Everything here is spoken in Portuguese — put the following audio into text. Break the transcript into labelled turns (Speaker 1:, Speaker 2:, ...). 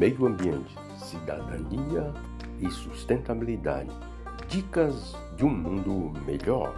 Speaker 1: meio ambiente, cidadania e sustentabilidade. Dicas de um mundo melhor.